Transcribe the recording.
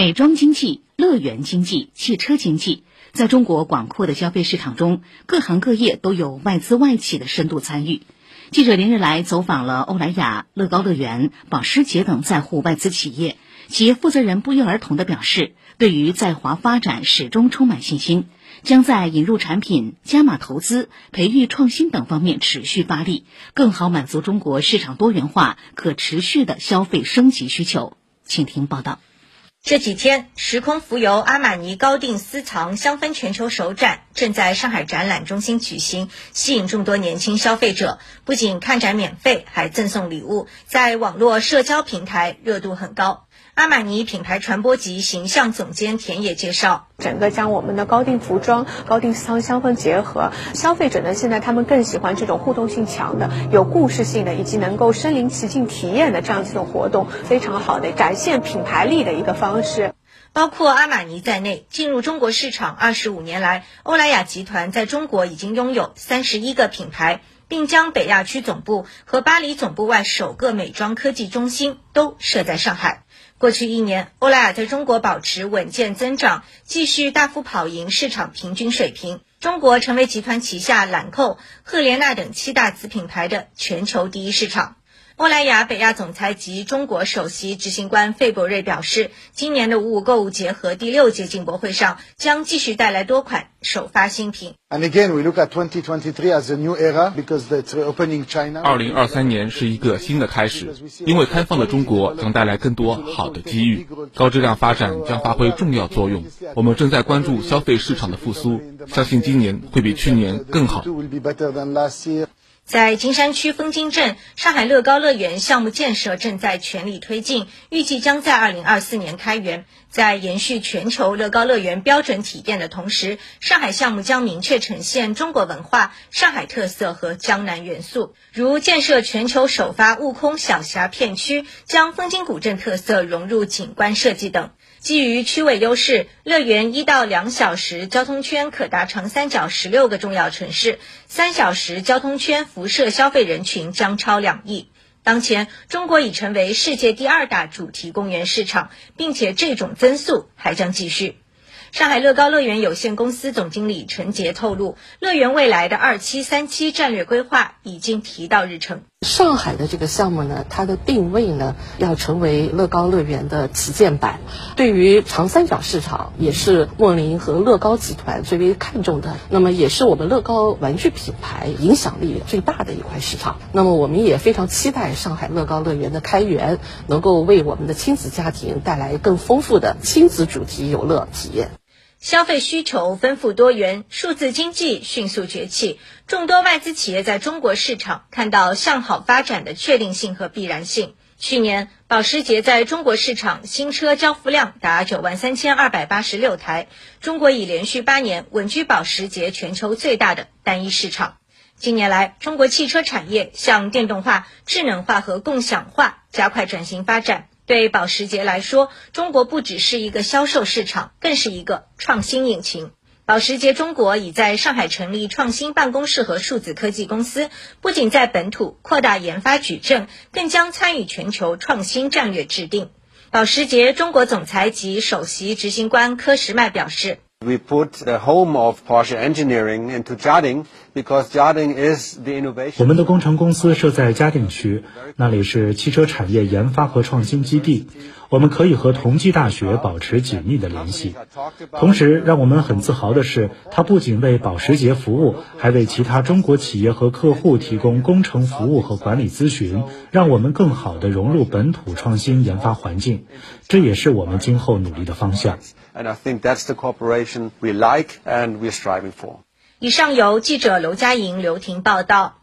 美妆经济、乐园经济、汽车经济，在中国广阔的消费市场中，各行各业都有外资外企的深度参与。记者连日来走访了欧莱雅、乐高乐园、保时捷等在沪外资企业，企业负责人不约而同地表示，对于在华发展始终充满信心，将在引入产品、加码投资、培育创新等方面持续发力，更好满足中国市场多元化、可持续的消费升级需求。请听报道。这几天，时空浮游阿玛尼高定私藏香氛全球首展正在上海展览中心举行，吸引众多年轻消费者。不仅看展免费，还赠送礼物，在网络社交平台热度很高。阿玛尼品牌传播及形象总监田野介绍，整个将我们的高定服装、高定香香氛结合，消费者呢现在他们更喜欢这种互动性强的、有故事性的，以及能够身临其境体验的这样一种活动，非常好的展现品牌力的一个方式。包括阿玛尼在内，进入中国市场二十五年来，欧莱雅集团在中国已经拥有三十一个品牌，并将北亚区总部和巴黎总部外首个美妆科技中心都设在上海。过去一年，欧莱雅在中国保持稳健增长，继续大幅跑赢市场平均水平。中国成为集团旗下兰蔻、赫莲娜等七大子品牌的全球第一市场。欧莱雅北亚总裁及中国首席执行官费伯瑞表示，今年的五五购物节和第六届进博会上将继续带来多款首发新品。And again, we look at 2023 as a new era because it's opening China. 二零二三年是一个新的开始，因为开放的中国将带来更多好的机遇，高质量发展将发挥重要作用。我们正在关注消费市场的复苏，相信今年会比去年更好。在金山区枫泾镇，上海乐高乐园项目建设正在全力推进，预计将在二零二四年开园。在延续全球乐高乐园标准体验的同时，上海项目将明确呈现中国文化、上海特色和江南元素，如建设全球首发悟空小峡片区，将枫泾古镇特色融入景观设计等。基于区位优势，乐园一到两小时交通圈可达长三角十六个重要城市，三小时交通圈辐射消费人群将超两亿。当前，中国已成为世界第二大主题公园市场，并且这种增速还将继续。上海乐高乐园有限公司总经理陈杰透露，乐园未来的二期、三期战略规划已经提到日程。上海的这个项目呢，它的定位呢，要成为乐高乐园的旗舰版。对于长三角市场，也是莫林和乐高集团最为看重的，那么也是我们乐高玩具品牌影响力最大的一块市场。那么我们也非常期待上海乐高乐园的开园，能够为我们的亲子家庭带来更丰富的亲子主题游乐体验。消费需求丰富多元，数字经济迅速崛起，众多外资企业在中国市场看到向好发展的确定性和必然性。去年，保时捷在中国市场新车交付量达九万三千二百八十六台，中国已连续八年稳居保时捷全球最大的单一市场。近年来，中国汽车产业向电动化、智能化和共享化加快转型发展。对保时捷来说，中国不只是一个销售市场，更是一个创新引擎。保时捷中国已在上海成立创新办公室和数字科技公司，不仅在本土扩大研发矩阵，更将参与全球创新战略制定。保时捷中国总裁及首席执行官科什迈表示。We put the home of Porsche engineering into Jiading because Jiading is the innovation. 我们的工程公司设在嘉定区，那里是汽车产业研发和创新基地。 我们可以和同济大学保持紧密的联系。同时，让我们很自豪的是，它不仅为保时捷服务，还为其他中国企业和客户提供工程服务和管理咨询，让我们更好地融入本土创新研发环境。这也是我们今后努力的方向。And I think that's the cooperation we like and we're striving for. 以上由记者刘佳莹、刘婷报道。